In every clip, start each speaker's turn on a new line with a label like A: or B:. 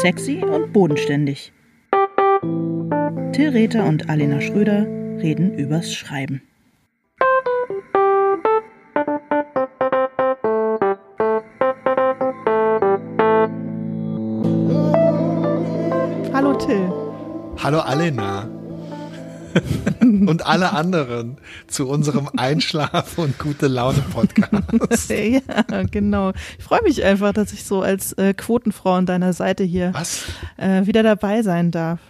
A: Sexy und bodenständig. Till Rether und Alena Schröder reden übers Schreiben.
B: Hallo Till.
C: Hallo Alena. und alle anderen zu unserem Einschlaf- und gute Laune-Podcast.
B: ja, genau. Ich freue mich einfach, dass ich so als äh, Quotenfrau an deiner Seite hier äh, wieder dabei sein darf.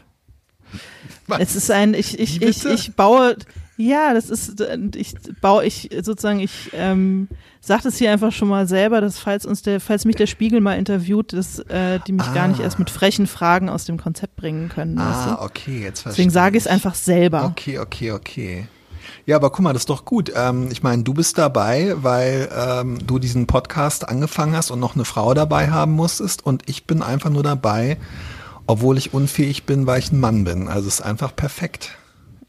B: Was? Es ist ein, ich, ich, ich, ich baue, ja, das ist, ich baue, ich sozusagen, ich ähm, sage das hier einfach schon mal selber, dass falls uns der, falls mich der Spiegel mal interviewt, dass äh, die mich ah. gar nicht erst mit frechen Fragen aus dem Konzept bringen können.
C: Ah, weißt du? okay, jetzt
B: verstehe Deswegen sage ich es einfach selber.
C: Okay, okay, okay. Ja, aber guck mal, das ist doch gut. Ähm, ich meine, du bist dabei, weil ähm, du diesen Podcast angefangen hast und noch eine Frau dabei haben musstest und ich bin einfach nur dabei, obwohl ich unfähig bin, weil ich ein Mann bin. Also es ist einfach perfekt.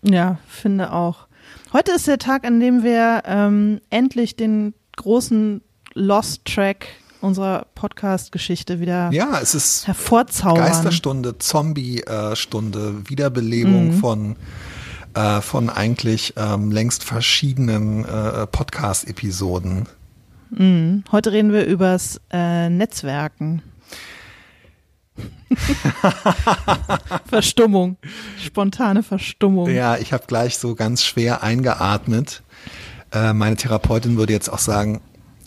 B: Ja, finde auch. Heute ist der Tag, an dem wir ähm, endlich den großen Lost Track unserer Podcast-Geschichte wieder
C: ja, es ist
B: hervorzaubern.
C: Geisterstunde, Zombie-Stunde, Wiederbelebung mhm. von äh, von eigentlich ähm, längst verschiedenen äh, Podcast-Episoden.
B: Mhm. Heute reden wir übers äh, Netzwerken. Verstummung, spontane Verstummung.
C: Ja, ich habe gleich so ganz schwer eingeatmet. Äh, meine Therapeutin würde jetzt auch sagen,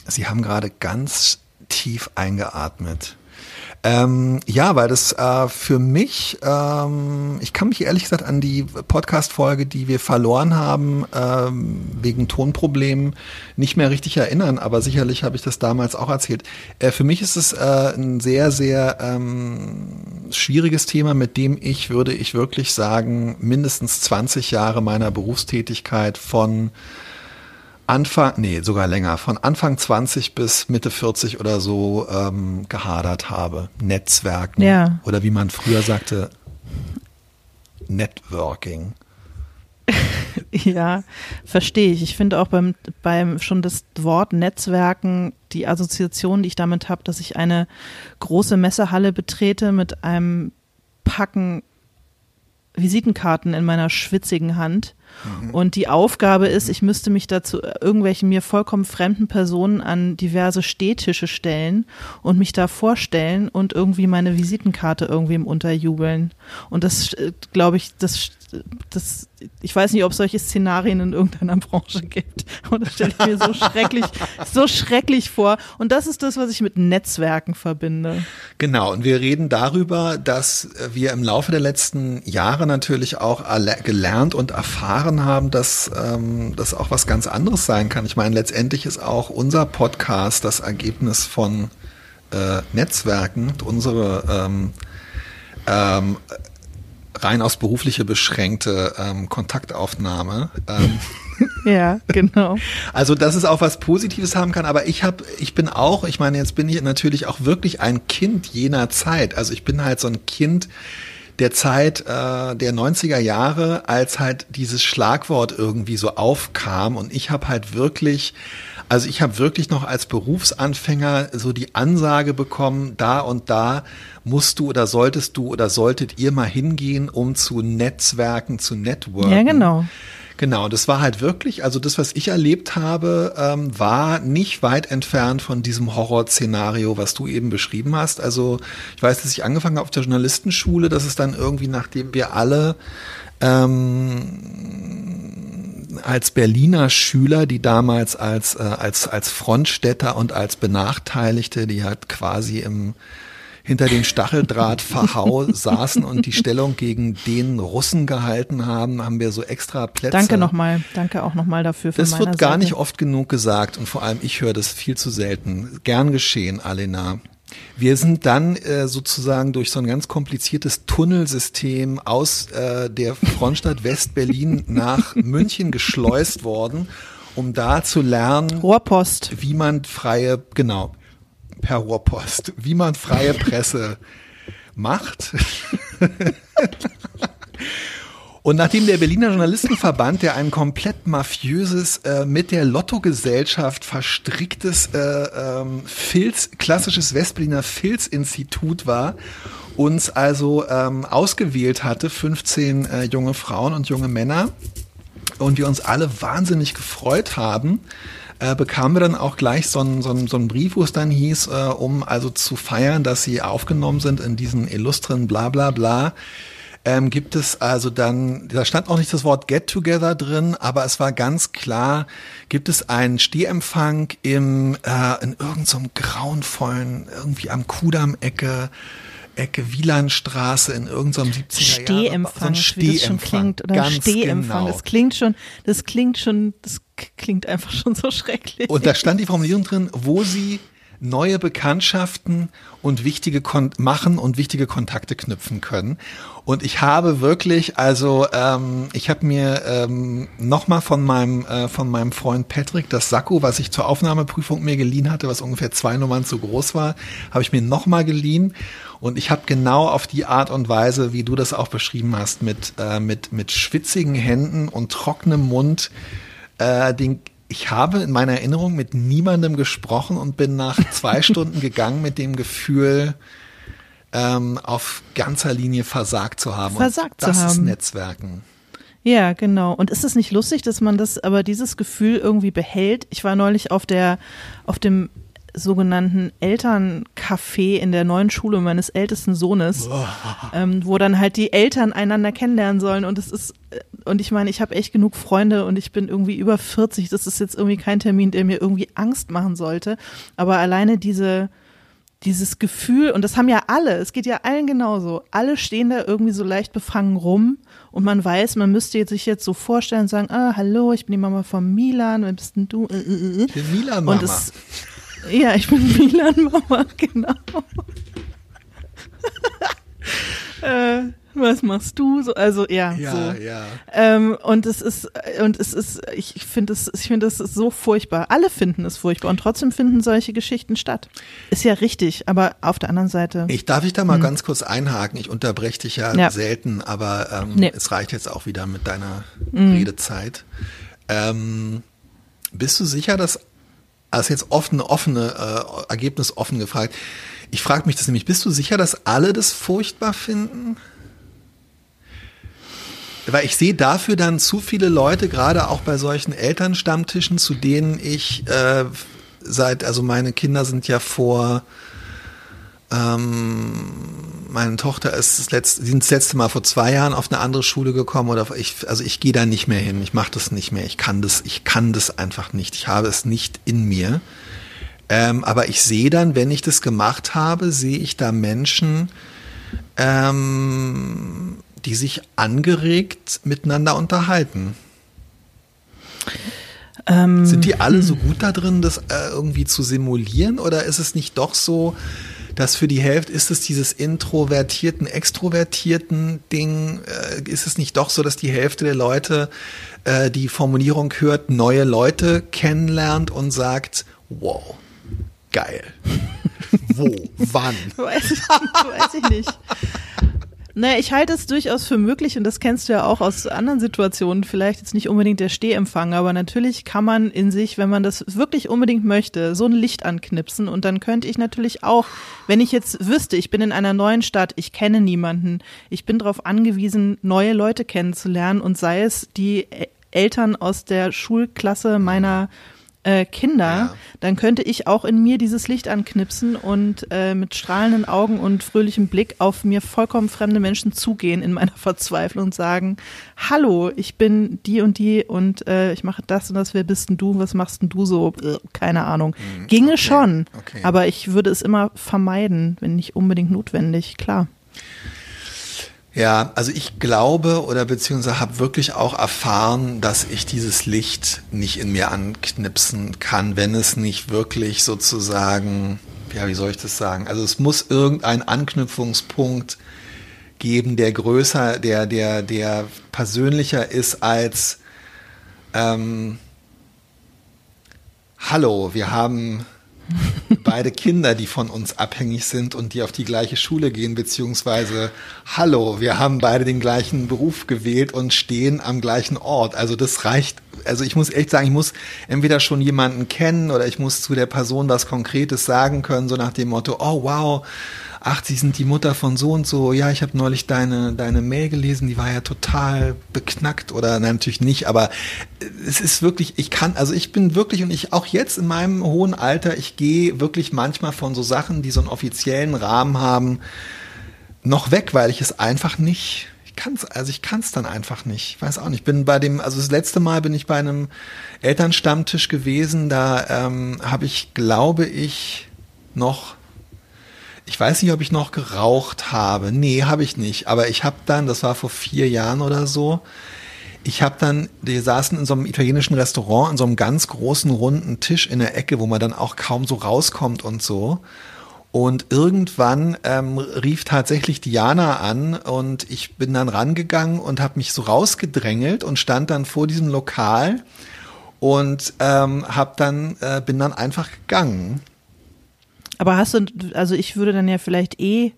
C: Sie haben gerade ganz tief eingeatmet. Ähm, ja, weil das äh, für mich, ähm, ich kann mich ehrlich gesagt an die Podcast-Folge, die wir verloren haben, ähm, wegen Tonproblemen, nicht mehr richtig erinnern, aber sicherlich habe ich das damals auch erzählt. Äh, für mich ist es äh, ein sehr, sehr ähm, schwieriges Thema, mit dem ich, würde ich wirklich sagen, mindestens 20 Jahre meiner Berufstätigkeit von Anfang, nee, sogar länger, von Anfang 20 bis Mitte 40 oder so ähm, gehadert habe. Netzwerken.
B: Ja.
C: Oder wie man früher sagte, Networking.
B: ja, verstehe ich. Ich finde auch beim, beim schon das Wort Netzwerken, die Assoziation, die ich damit habe, dass ich eine große Messehalle betrete mit einem Packen Visitenkarten in meiner schwitzigen Hand Mhm. Und die Aufgabe ist, ich müsste mich dazu irgendwelchen mir vollkommen fremden Personen an diverse Stehtische stellen und mich da vorstellen und irgendwie meine Visitenkarte irgendwie im unterjubeln. Und das, äh, glaube ich, das, das, ich weiß nicht, ob es solche Szenarien in irgendeiner Branche gibt. Und das stelle ich mir so schrecklich, so schrecklich vor. Und das ist das, was ich mit Netzwerken verbinde.
C: Genau. Und wir reden darüber, dass wir im Laufe der letzten Jahre natürlich auch gelernt und erfahren haben, dass ähm, das auch was ganz anderes sein kann. Ich meine, letztendlich ist auch unser Podcast das Ergebnis von äh, Netzwerken, unsere ähm, ähm, rein aus berufliche beschränkte ähm, Kontaktaufnahme. Ähm,
B: ja, genau.
C: Also, dass es auch was Positives haben kann, aber ich habe, ich bin auch, ich meine, jetzt bin ich natürlich auch wirklich ein Kind jener Zeit. Also ich bin halt so ein Kind der Zeit äh, der 90er Jahre, als halt dieses Schlagwort irgendwie so aufkam und ich habe halt wirklich also ich habe wirklich noch als Berufsanfänger so die Ansage bekommen, da und da musst du oder solltest du oder solltet ihr mal hingehen, um zu Netzwerken, zu Networken.
B: Ja, genau.
C: Genau, das war halt wirklich, also das, was ich erlebt habe, ähm, war nicht weit entfernt von diesem Horrorszenario, was du eben beschrieben hast. Also ich weiß, dass ich angefangen habe auf der Journalistenschule, dass es dann irgendwie, nachdem wir alle ähm, als Berliner Schüler, die damals als, äh, als, als Frontstädter und als Benachteiligte, die halt quasi im hinter dem Stacheldraht verhau saßen und die Stellung gegen den Russen gehalten haben, haben wir so extra Plätze.
B: Danke nochmal, danke auch nochmal dafür.
C: das wird gar Seite. nicht oft genug gesagt und vor allem ich höre das viel zu selten. Gern geschehen, Alena. Wir sind dann äh, sozusagen durch so ein ganz kompliziertes Tunnelsystem aus äh, der Frontstadt West-Berlin nach München geschleust worden, um da zu lernen,
B: Rohrpost.
C: wie man freie, genau, per Rohrpost, wie man freie Presse macht. Und nachdem der Berliner Journalistenverband, der ein komplett mafiöses, äh, mit der Lottogesellschaft verstricktes äh, ähm, Filz, klassisches Westberliner Filzinstitut war, uns also ähm, ausgewählt hatte, 15 äh, junge Frauen und junge Männer, und wir uns alle wahnsinnig gefreut haben, äh, bekamen wir dann auch gleich so einen, so einen, so einen Brief, wo es dann hieß, äh, um also zu feiern, dass sie aufgenommen sind in diesen illustren bla bla bla. Ähm, gibt es also dann, da stand auch nicht das Wort Get Together drin, aber es war ganz klar, gibt es einen Stehempfang im, äh, in irgendeinem so grauenvollen, irgendwie am Kudamm-Ecke, Ecke Wielandstraße in irgendeinem 70er
B: Stehempfang, so wie das schon klingt oder
C: Ganz
B: Stehempfang.
C: Genau.
B: Das klingt schon, das klingt schon, das klingt einfach schon so schrecklich.
C: Und da stand die Formulierung drin, wo sie neue Bekanntschaften und wichtige Kon machen und wichtige Kontakte knüpfen können. Und ich habe wirklich, also ähm, ich habe mir ähm, nochmal von meinem äh, von meinem Freund Patrick das Sakko, was ich zur Aufnahmeprüfung mir geliehen hatte, was ungefähr zwei Nummern zu groß war, habe ich mir nochmal geliehen. Und ich habe genau auf die Art und Weise, wie du das auch beschrieben hast, mit äh, mit mit schwitzigen Händen und trockenem Mund äh, den ich habe in meiner Erinnerung mit niemandem gesprochen und bin nach zwei Stunden gegangen mit dem Gefühl, ähm, auf ganzer Linie versagt zu haben.
B: Versagt
C: und das
B: zu
C: ist
B: haben.
C: Netzwerken.
B: Ja, genau. Und ist es nicht lustig, dass man das, aber dieses Gefühl irgendwie behält? Ich war neulich auf der, auf dem sogenannten Elterncafé in der neuen Schule meines ältesten Sohnes, ähm, wo dann halt die Eltern einander kennenlernen sollen. Und es ist, äh, und ich meine, ich habe echt genug Freunde und ich bin irgendwie über 40. Das ist jetzt irgendwie kein Termin, der mir irgendwie Angst machen sollte. Aber alleine diese, dieses Gefühl, und das haben ja alle, es geht ja allen genauso, alle stehen da irgendwie so leicht befangen rum und man weiß, man müsste sich jetzt so vorstellen und sagen, ah, hallo, ich bin die Mama von Milan, wer bist denn du?
C: Ich bin Milan
B: Und
C: Mama.
B: es, ja, ich bin Milan Mama, genau. äh, was machst du? So, also ja,
C: ja,
B: so.
C: ja.
B: Ähm, und es ist, und es ist, ich finde es, ich finde es ist so furchtbar. Alle finden es furchtbar und trotzdem finden solche Geschichten statt. Ist ja richtig, aber auf der anderen Seite.
C: Ich darf ich da mal ganz kurz einhaken. Ich unterbreche dich ja,
B: Hm. Ja.
C: selten, aber ähm,
B: Nee. Hm.
C: es reicht jetzt auch wieder mit deiner Redezeit. Ähm, bist du sicher, dass also jetzt offene, offene, äh, Ergebnis offen gefragt. Ich frage mich das nämlich, bist du sicher, dass alle das furchtbar finden? Weil ich sehe dafür dann zu viele Leute, gerade auch bei solchen Elternstammtischen, zu denen ich äh, seit, also meine Kinder sind ja vor, ähm, meine Tochter ist das letzte, sind das letzte Mal vor zwei Jahren auf eine andere Schule gekommen oder ich, also ich gehe da nicht mehr hin, ich mache das nicht mehr, ich kann das, ich kann das einfach nicht, ich habe es nicht in mir. Ähm, aber ich sehe dann, wenn ich das gemacht habe, sehe ich da Menschen, ähm, die sich angeregt miteinander unterhalten.
B: Ähm,
C: Sind die alle so gut da drin, das äh, irgendwie zu simulieren? Oder ist es nicht doch so, dass für die Hälfte ist es dieses introvertierten, extrovertierten Ding, äh, ist es nicht doch so, dass die Hälfte der Leute äh, die Formulierung hört, neue Leute kennenlernt und sagt, wow, geil. Wo? Wann?
B: Weiß ich, weiß ich nicht. Naja, ich halte es durchaus für möglich und das kennst du ja auch aus anderen Situationen, vielleicht jetzt nicht unbedingt der Stehempfang, aber natürlich kann man in sich, wenn man das wirklich unbedingt möchte, so ein Licht anknipsen und dann könnte ich natürlich auch, wenn ich jetzt wüsste, ich bin in einer neuen Stadt, ich kenne niemanden, ich bin darauf angewiesen, neue Leute kennenzulernen und sei es die Ä- Eltern aus der Schulklasse meiner äh, Kinder,
C: Ja.
B: dann könnte ich auch in mir dieses Licht anknipsen und äh, mit strahlenden Augen und fröhlichem Blick auf mir vollkommen fremde Menschen zugehen in meiner Verzweiflung und sagen, hallo, ich bin die und die und äh, ich mache das und das, wer bist denn du, was machst denn du so, Äh, keine Ahnung. Ginge
C: okay,
B: schon,
C: okay.
B: aber ich würde es immer vermeiden, wenn nicht unbedingt notwendig, klar.
C: Ja, also ich glaube oder beziehungsweise habe wirklich auch erfahren, dass ich dieses Licht nicht in mir anknipsen kann, wenn es nicht wirklich sozusagen, ja, wie soll ich das sagen? Also es muss irgendein Anknüpfungspunkt geben, der größer, der, der, der persönlicher ist als ähm, Hallo, wir haben beide Kinder, die von uns abhängig sind und die auf die gleiche Schule gehen, beziehungsweise hallo, wir haben beide den gleichen Beruf gewählt und stehen am gleichen Ort. Also das reicht. Also ich muss echt sagen, ich muss entweder schon jemanden kennen oder ich muss zu der Person was Konkretes sagen können, so nach dem Motto, oh wow, ach, Sie sind die Mutter von so und so, ja, ich habe neulich deine, deine Mail gelesen, die war ja total beknackt oder nein, natürlich nicht, aber es ist wirklich, ich kann, also ich bin wirklich und ich auch jetzt in meinem hohen Alter, ich gehe wirklich manchmal von so Sachen, die so einen offiziellen Rahmen haben, noch weg, weil ich es einfach nicht, ich kann's, also ich kann es dann einfach nicht. Ich weiß auch nicht. Ich bin bei dem, also das letzte Mal bin ich bei einem Elternstammtisch gewesen, da ähm, habe ich, glaube ich, noch ich weiß nicht, ob ich noch geraucht habe. Nee, habe ich nicht. Aber ich habe dann, das war vor vier Jahren oder so, ich habe dann, wir saßen in so einem italienischen Restaurant, in so einem ganz großen runden Tisch in der Ecke, wo man dann auch kaum so rauskommt und so. Und irgendwann ähm, rief tatsächlich Diana an und ich bin dann rangegangen und habe mich so rausgedrängelt und stand dann vor diesem Lokal und ähm, hab dann äh, bin dann einfach gegangen.
B: Aber hast du, also ich würde dann ja vielleicht eh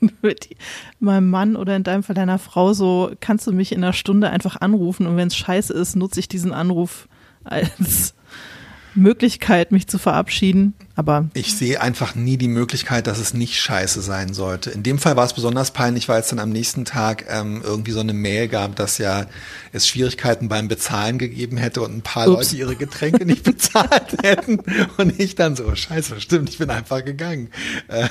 B: mit meinem Mann oder in deinem Fall deiner Frau so, kannst du mich in einer Stunde einfach anrufen und wenn es scheiße ist, nutze ich diesen Anruf als Möglichkeit, mich zu verabschieden. Aber
C: ich sehe einfach nie die Möglichkeit, dass es nicht scheiße sein sollte. In dem Fall war es besonders peinlich, weil es dann am nächsten Tag ähm, irgendwie so eine Mail gab, dass ja es Schwierigkeiten beim Bezahlen gegeben hätte und ein paar Ups. Leute ihre Getränke nicht bezahlt hätten. Und ich dann so, scheiße, stimmt, ich bin einfach gegangen. Äh,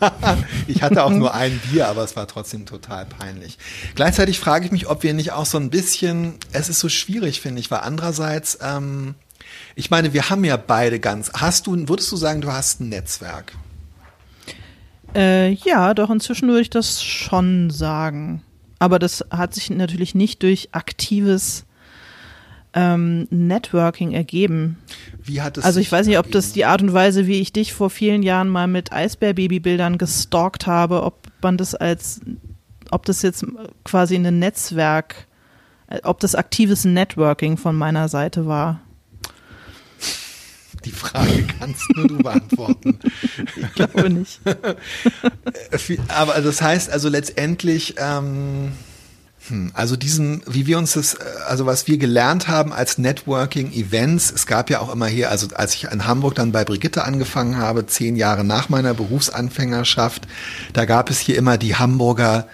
C: ich hatte auch nur ein Bier, aber es war trotzdem total peinlich. Gleichzeitig frage ich mich, ob wir nicht auch so ein bisschen, es ist so schwierig, finde ich, weil andererseits, ähm, ich meine, wir haben ja beide ganz. Hast du, würdest du sagen, du hast ein Netzwerk?
B: Äh, ja, doch inzwischen würde ich das schon sagen. Aber das hat sich natürlich nicht durch aktives ähm, Networking ergeben.
C: Wie hat es
B: Also ich weiß nicht, ob das die Art und Weise, wie ich dich vor vielen Jahren mal mit Eisbär-Babybildern gestalkt habe, ob man das als, ob das jetzt quasi ein Netzwerk, ob das aktives Networking von meiner Seite war.
C: Die Frage kannst nur du beantworten.
B: ich glaube nicht.
C: Aber das heißt also letztendlich, ähm, hm, also diesen, wie wir uns das, also was wir gelernt haben als Networking-Events, es gab ja auch immer hier, also als ich in Hamburg dann bei Brigitte angefangen habe, zehn Jahre nach meiner Berufsanfängerschaft, da gab es hier immer die Hamburger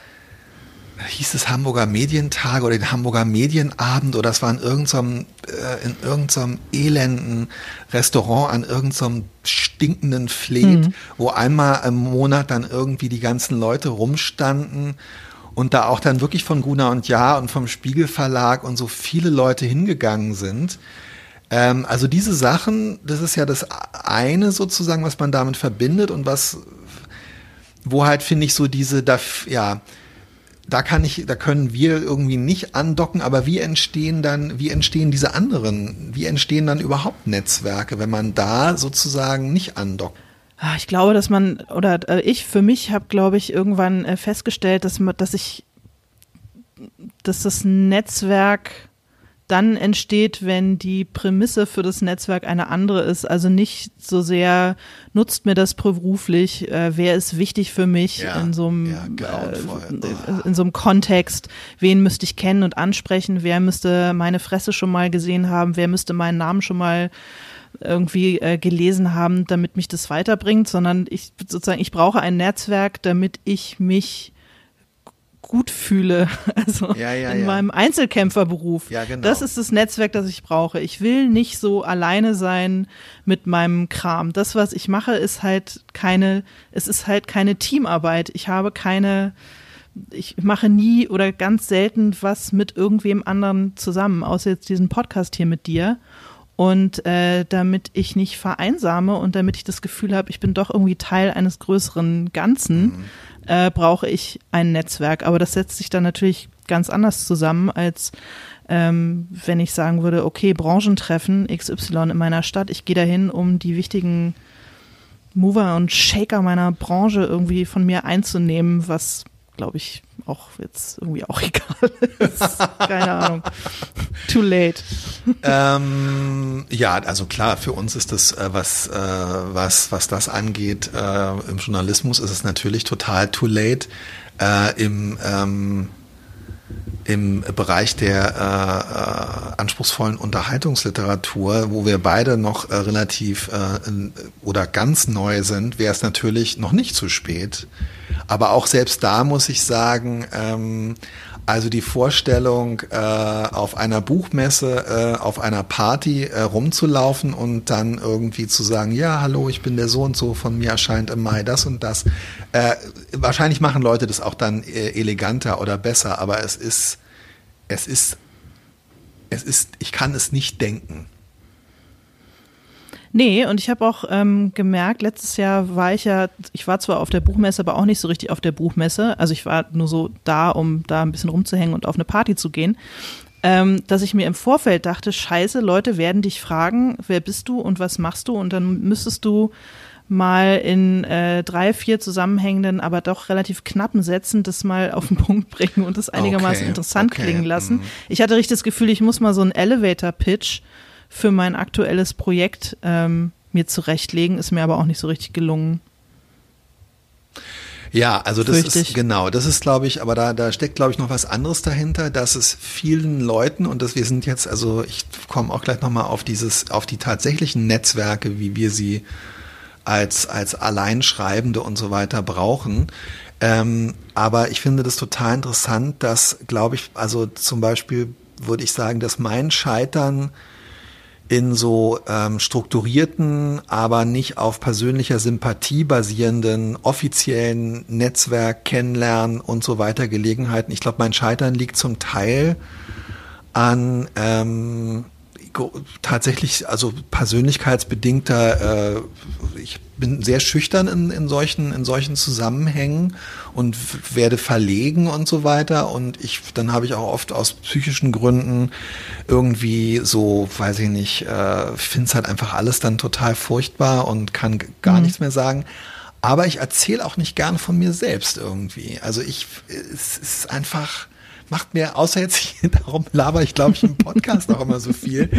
C: hieß es Hamburger Medientage oder den Hamburger Medienabend oder es war in irgendeinem, äh, in irgendeinem elenden Restaurant an irgendeinem stinkenden Fleet, mhm. wo einmal im Monat dann irgendwie die ganzen Leute rumstanden und da auch dann wirklich von Guna und Ja und vom Spiegel Verlag und so viele Leute hingegangen sind. Ähm, also diese Sachen, das ist ja das eine sozusagen, was man damit verbindet und was, wo halt finde ich so diese, ja, da kann ich, da können wir irgendwie nicht andocken, aber wie entstehen dann, wie entstehen diese anderen, wie entstehen dann überhaupt Netzwerke, wenn man da sozusagen nicht andockt?
B: Ah, ich glaube, dass man, oder äh, ich für mich habe, glaube ich, irgendwann äh, festgestellt, dass, dass ich, dass das Netzwerk dann entsteht, wenn die Prämisse für das Netzwerk eine andere ist. Also nicht so sehr nutzt mir das beruflich, äh, wer ist wichtig für mich ja, in so einem ja, äh, in so einem Kontext, wen müsste ich kennen und ansprechen, wer müsste meine Fresse schon mal gesehen haben, wer müsste meinen Namen schon mal irgendwie äh, gelesen haben, damit mich das weiterbringt, sondern ich sozusagen ich brauche ein Netzwerk, damit ich mich gut fühle, also ja, ja, in ja. meinem Einzelkämpferberuf. Ja, genau. Das ist das Netzwerk, das ich brauche. Ich will nicht so alleine sein mit meinem Kram. Das, was ich mache, ist halt keine, es ist halt keine Teamarbeit. Ich habe keine, ich mache nie oder ganz selten was mit irgendwem anderen zusammen, außer jetzt diesen Podcast hier mit dir. Und äh, damit ich nicht vereinsame und damit ich das Gefühl habe, ich bin doch irgendwie Teil eines größeren Ganzen, mhm äh, brauche ich ein Netzwerk. Aber das setzt sich dann natürlich ganz anders zusammen, als ähm, wenn ich sagen würde, okay, Branchentreffen XY in meiner Stadt, ich gehe dahin, um die wichtigen Mover und Shaker meiner Branche irgendwie von mir einzunehmen, was glaube ich, auch jetzt irgendwie auch egal ist. Keine Ahnung. Too late.
C: ähm, ja, also klar, für uns ist das, äh, was, äh, was, was das angeht, äh, im Journalismus ist es natürlich total too late. Äh, Im ähm, im Bereich der äh, äh, anspruchsvollen Unterhaltungsliteratur, wo wir beide noch äh, relativ äh, oder ganz neu sind, wäre es natürlich noch nicht zu spät. Aber auch selbst da muss ich sagen, ähm, also die Vorstellung, äh, auf einer Buchmesse, äh, auf einer Party äh, rumzulaufen und dann irgendwie zu sagen, ja, hallo, ich bin der so und so, von mir erscheint im Mai das und das. Äh, wahrscheinlich machen Leute das auch dann äh, eleganter oder besser, aber es ist, es ist, es ist, ich kann es nicht denken.
B: Nee, und ich habe auch ähm, gemerkt, letztes Jahr war ich ja, ich war zwar auf der Buchmesse, aber auch nicht so richtig auf der Buchmesse. Also ich war nur so da, um da ein bisschen rumzuhängen und auf eine Party zu gehen. Ähm, dass ich mir im Vorfeld dachte, scheiße, Leute werden dich fragen, wer bist du und was machst du? Und dann müsstest du mal in äh, drei, vier zusammenhängenden, aber doch relativ knappen Sätzen das mal auf den Punkt bringen und das einigermaßen okay, interessant okay. klingen lassen. Mhm. Ich hatte richtig das Gefühl, ich muss mal so einen Elevator-Pitch für mein aktuelles Projekt ähm, mir zurechtlegen, ist mir aber auch nicht so richtig gelungen.
C: Ja, also das Fürchtig. ist genau, das ist glaube ich, aber da da steckt glaube ich noch was anderes dahinter, dass es vielen Leuten und dass wir sind jetzt, also ich komme auch gleich nochmal auf dieses, auf die tatsächlichen Netzwerke, wie wir sie als als Alleinschreibende und so weiter brauchen. Ähm, aber ich finde das total interessant, dass glaube ich, also zum Beispiel würde ich sagen, dass mein Scheitern in so ähm, strukturierten, aber nicht auf persönlicher Sympathie basierenden offiziellen Netzwerk kennenlernen und so weiter Gelegenheiten. Ich glaube, mein Scheitern liegt zum Teil an ähm, tatsächlich, also persönlichkeitsbedingter, äh, ich bin sehr schüchtern in, in, solchen, in solchen Zusammenhängen und werde verlegen und so weiter. Und ich, dann habe ich auch oft aus psychischen Gründen irgendwie so, weiß ich nicht, äh, finde es halt einfach alles dann total furchtbar und kann gar mhm. nichts mehr sagen. Aber ich erzähle auch nicht gern von mir selbst irgendwie. Also ich, es ist einfach, macht mir, außer jetzt hier, darum laber ich glaube ich im Podcast auch immer so viel.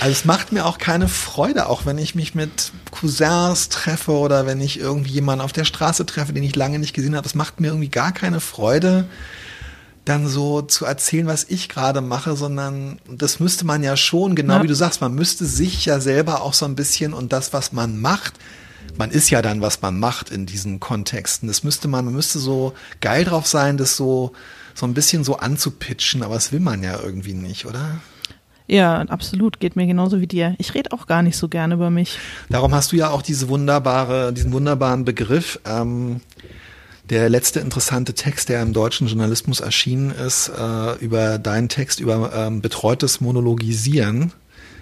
C: Also es macht mir auch keine Freude, auch wenn ich mich mit Cousins treffe oder wenn ich irgendwie jemanden auf der Straße treffe, den ich lange nicht gesehen habe. Es macht mir irgendwie gar keine Freude, dann so zu erzählen, was ich gerade mache, sondern das müsste man ja schon, genau ja. wie du sagst, man müsste sich ja selber auch so ein bisschen und das, was man macht, man ist ja dann, was man macht in diesen Kontexten. Das müsste man, man müsste so geil drauf sein, das so so ein bisschen so anzupitchen, aber das will man ja irgendwie nicht, oder?
B: Ja, absolut. Geht mir genauso wie dir. Ich rede auch gar nicht so gerne über mich.
C: Darum hast du ja auch diese wunderbare, diesen wunderbaren Begriff. Ähm, der letzte interessante Text, der im deutschen Journalismus erschienen ist, äh, über deinen Text über ähm, betreutes Monologisieren.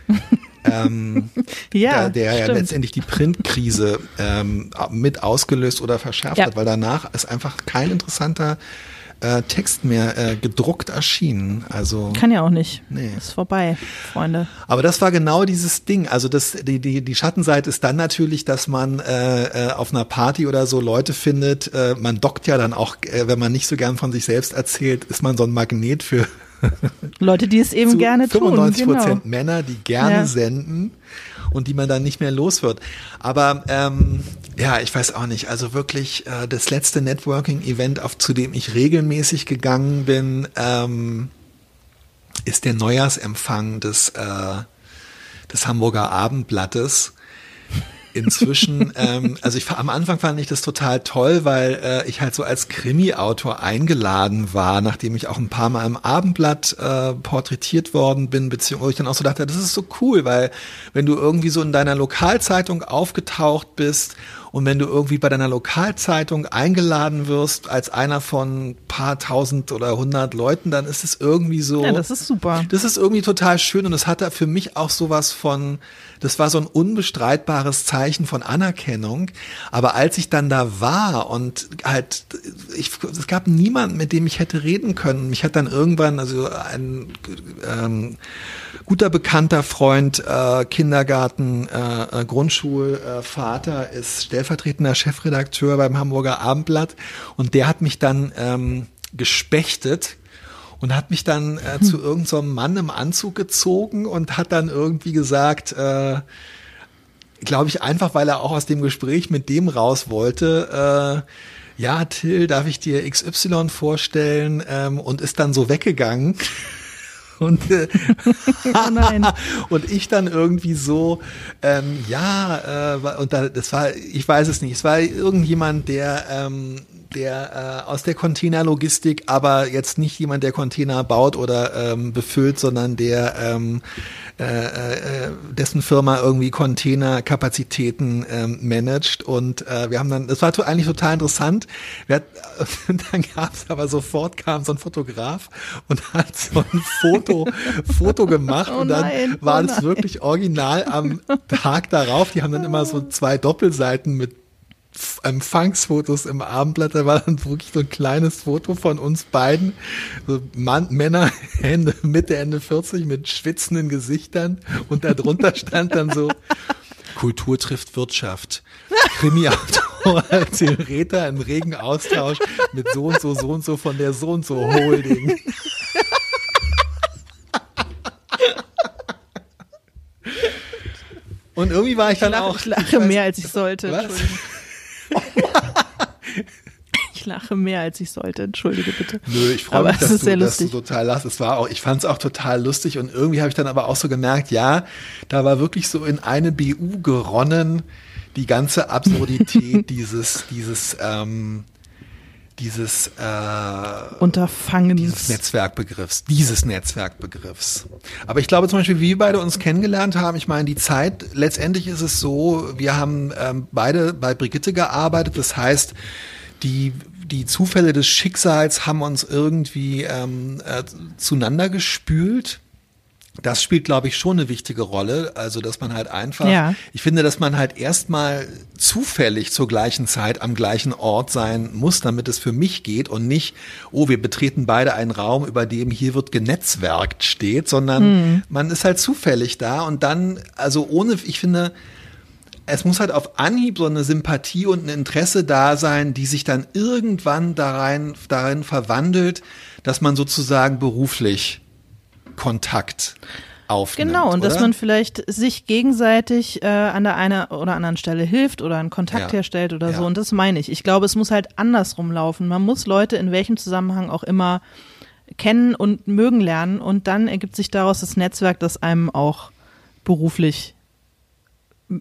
C: ähm, ja, der, der ja letztendlich die Printkrise ähm, mit ausgelöst oder verschärft ja. hat, weil danach ist einfach kein interessanter äh, Text mehr äh, gedruckt erschienen. Also
B: kann ja auch nicht. Nee. Ist vorbei, Freunde.
C: Aber das war genau dieses Ding. Also das die die die Schattenseite ist dann natürlich, dass man äh, äh, auf einer Party oder so Leute findet. Äh, man dockt ja dann auch, äh, wenn man nicht so gern von sich selbst erzählt, ist man so ein Magnet für
B: Leute, die es eben gerne
C: 95
B: tun.
C: 95 Prozent genau. Männer, die gerne ja. senden und die man dann nicht mehr los wird. Aber ähm, ja, ich weiß auch nicht. Also wirklich äh, das letzte Networking-Event, auf zu dem ich regelmäßig gegangen bin, ähm, ist der Neujahrsempfang des, äh, des Hamburger Abendblattes inzwischen, ähm, also ich am Anfang fand ich das total toll, weil äh, ich halt so als Krimi-Autor eingeladen war, nachdem ich auch ein paar Mal im Abendblatt äh, porträtiert worden bin, beziehungsweise ich dann auch so dachte, das ist so cool, weil wenn du irgendwie so in deiner Lokalzeitung aufgetaucht bist und wenn du irgendwie bei deiner Lokalzeitung eingeladen wirst als einer von paar tausend oder hundert Leuten, dann ist es irgendwie so.
B: Ja, das ist super.
C: Das ist irgendwie total schön und es hatte für mich auch sowas von, das war so ein unbestreitbares Zeichen von Anerkennung. Aber als ich dann da war und halt ich, es gab niemanden, mit dem ich hätte reden können. Mich hat dann irgendwann, also ein ähm, guter bekannter Freund, äh, Kindergarten, äh, äh Grundschulvater, äh, ist stellvertretender Chefredakteur beim Hamburger Abendblatt und der hat mich dann ähm, gespechtet und hat mich dann äh, hm. zu irgendeinem so Mann im Anzug gezogen und hat dann irgendwie gesagt, äh, glaube ich, einfach weil er auch aus dem Gespräch mit dem raus wollte, äh, ja, Till, darf ich dir XY vorstellen? Ähm, und ist dann so weggegangen. Und, äh, oh und ich dann irgendwie so, ähm, ja, äh, und da, das war, ich weiß es nicht, es war irgendjemand, der ähm, der äh, aus der Containerlogistik, aber jetzt nicht jemand, der Container baut oder ähm, befüllt, sondern der ähm, äh, äh, dessen Firma irgendwie Containerkapazitäten ähm, managt. Und äh, wir haben dann, das war eigentlich total interessant. Wir hat, dann gab es aber sofort kam so ein Fotograf und hat so ein Foto, Foto gemacht oh und dann nein, war oh es wirklich original am Tag darauf. Die haben dann immer so zwei Doppelseiten mit Empfangsfotos im Abendblatt, da war dann wirklich so ein kleines Foto von uns beiden, so Mann, Männer, Ende, Mitte, Ende 40 mit schwitzenden Gesichtern und darunter stand dann so, Kultur trifft Wirtschaft. Krimi-Autor als Theoreter im regen Austausch mit so und so, so und so von der so und so Holding. Und irgendwie war ich dann
B: ich lache,
C: auch.
B: Ich lache mehr, als ich sollte. Was? Ich lache mehr, als ich sollte. Entschuldige bitte.
C: Nö, ich freue mich, dass, du, dass du total lachst. Es war auch, ich fand es auch total lustig und irgendwie habe ich dann aber auch so gemerkt, ja, da war wirklich so in eine BU geronnen die ganze Absurdität dieses, dieses, ähm, dieses äh,
B: Unterfangens.
C: Dieses Netzwerkbegriffs, dieses Netzwerkbegriffs. Aber ich glaube zum Beispiel, wie wir beide uns kennengelernt haben, ich meine, die Zeit, letztendlich ist es so, wir haben ähm, beide bei Brigitte gearbeitet, das heißt, die die Zufälle des Schicksals haben uns irgendwie ähm, äh, zueinander gespült das spielt, glaube ich, schon eine wichtige Rolle. Also, dass man halt einfach, ja. ich finde, dass man halt erstmal zufällig zur gleichen Zeit am gleichen Ort sein muss, damit es für mich geht und nicht, oh, wir betreten beide einen Raum, über dem hier wird genetzwerkt steht, sondern hm. man ist halt zufällig da und dann, also ohne, ich finde, es muss halt auf Anhieb so eine Sympathie und ein Interesse da sein, die sich dann irgendwann darein, darin verwandelt, dass man sozusagen beruflich Kontakt aufnimmt.
B: Genau, und
C: oder?
B: dass man vielleicht sich gegenseitig äh, an der einen oder anderen Stelle hilft oder einen Kontakt ja. herstellt oder ja. so. Und das meine ich. Ich glaube, es muss halt andersrum laufen. Man muss Leute in welchem Zusammenhang auch immer kennen und mögen lernen und dann ergibt sich daraus das Netzwerk, das einem auch beruflich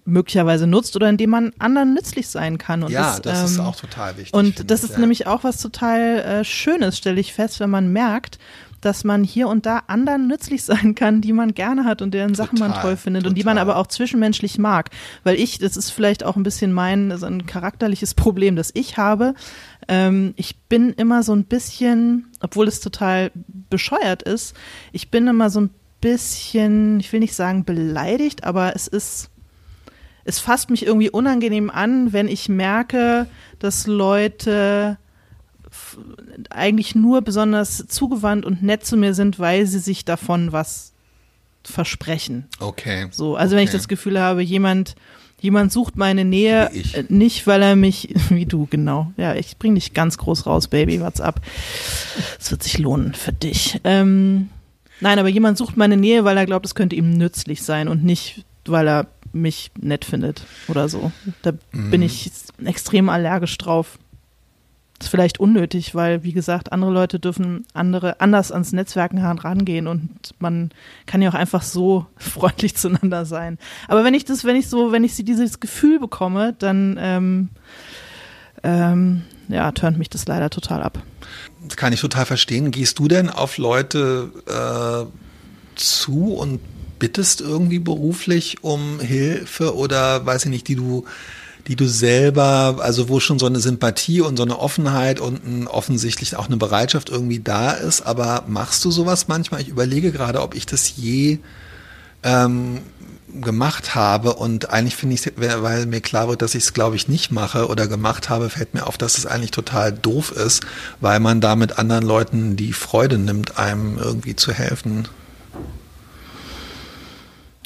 B: möglicherweise nutzt oder indem man anderen nützlich sein kann. Und
C: ja, das, das ähm, ist auch total wichtig.
B: Und das ich, ist ja. nämlich auch was total äh, Schönes, stelle ich fest, wenn man merkt, dass man hier und da anderen nützlich sein kann, die man gerne hat und deren Sachen man toll findet total. und die man aber auch zwischenmenschlich mag. Weil ich, das ist vielleicht auch ein bisschen mein, so ein charakterliches Problem, das ich habe. Ähm, ich bin immer so ein bisschen, obwohl es total bescheuert ist, ich bin immer so ein bisschen, ich will nicht sagen beleidigt, aber es ist, es fasst mich irgendwie unangenehm an, wenn ich merke, dass Leute eigentlich nur besonders zugewandt und nett zu mir sind, weil sie sich davon was versprechen.
C: Okay.
B: So, also okay. wenn ich das Gefühl habe, jemand, jemand sucht meine Nähe, äh, nicht weil er mich, wie du, genau. Ja, ich bring dich ganz groß raus, Baby, what's up? Es wird sich lohnen für dich. Ähm, nein, aber jemand sucht meine Nähe, weil er glaubt, es könnte ihm nützlich sein und nicht, weil er mich nett findet oder so. Da mm. bin ich extrem allergisch drauf ist vielleicht unnötig, weil, wie gesagt, andere Leute dürfen andere anders ans Netzwerken herangehen und man kann ja auch einfach so freundlich zueinander sein. Aber wenn ich das, wenn ich so, wenn ich dieses Gefühl bekomme, dann ähm, ähm, ja, turnt mich das leider total ab.
C: Das kann ich total verstehen. Gehst du denn auf Leute äh, zu und bittest irgendwie beruflich um Hilfe oder weiß ich nicht, die du die du selber, also wo schon so eine Sympathie und so eine Offenheit und ein, offensichtlich auch eine Bereitschaft irgendwie da ist, aber machst du sowas manchmal? Ich überlege gerade, ob ich das je ähm, gemacht habe und eigentlich finde ich, weil mir klar wird, dass ich es glaube ich nicht mache oder gemacht habe, fällt mir auf, dass es eigentlich total doof ist, weil man damit anderen Leuten die Freude nimmt, einem irgendwie zu helfen.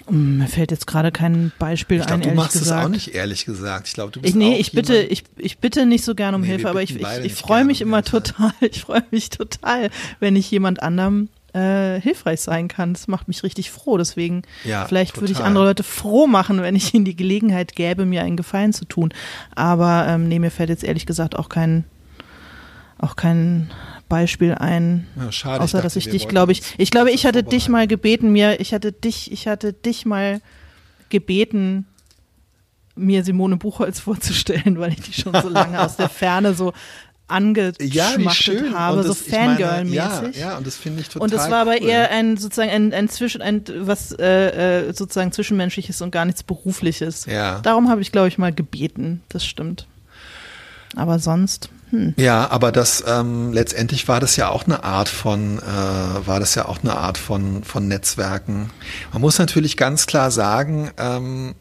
B: Mir fällt jetzt gerade kein Beispiel
C: ich glaub,
B: ein,
C: du machst
B: gesagt.
C: es auch nicht ehrlich gesagt. Ich glaube, du bist
B: Ich, nee,
C: auch
B: ich bitte,
C: jemand-
B: ich, ich bitte nicht so gern um
C: Nee,
B: Hilfe, aber ich, ich, ich freue mich
C: um
B: immer
C: Hilfe.
B: total, ich freue mich total, wenn ich jemand anderem äh, hilfreich sein kann. Das macht mich richtig froh. Deswegen,
C: Ja,
B: vielleicht würde ich andere Leute froh machen, wenn ich ihnen die Gelegenheit gäbe, mir einen Gefallen zu tun. Aber ähm, nee, mir fällt jetzt ehrlich gesagt auch kein, auch kein Beispiel ein.
C: Ja, schade,
B: Außer
C: dachte,
B: dass ich dich, glaube ich, ich glaube, ich hatte dich mal gebeten, mir, ich hatte dich, ich hatte dich mal gebeten, mir Simone Buchholz vorzustellen, weil ich die schon so lange aus der Ferne so
C: ja,
B: angeschmachtet
C: schön.
B: habe, so
C: das- ich meine,
B: Fangirl-mäßig.
C: Ja, ja, und das finde ich total
B: und das war aber
C: cool.
B: eher ein sozusagen ein, ein Zwischen, ein was äh, äh, sozusagen zwischenmenschliches und gar nichts berufliches.
C: Ja.
B: Darum habe ich, glaube ich, mal gebeten. Das stimmt. Aber sonst, hm.
C: Ja, aber das ähm, letztendlich war das ja auch eine Art von äh, war das ja auch eine Art von von Netzwerken. Man muss natürlich ganz klar sagen, ähm,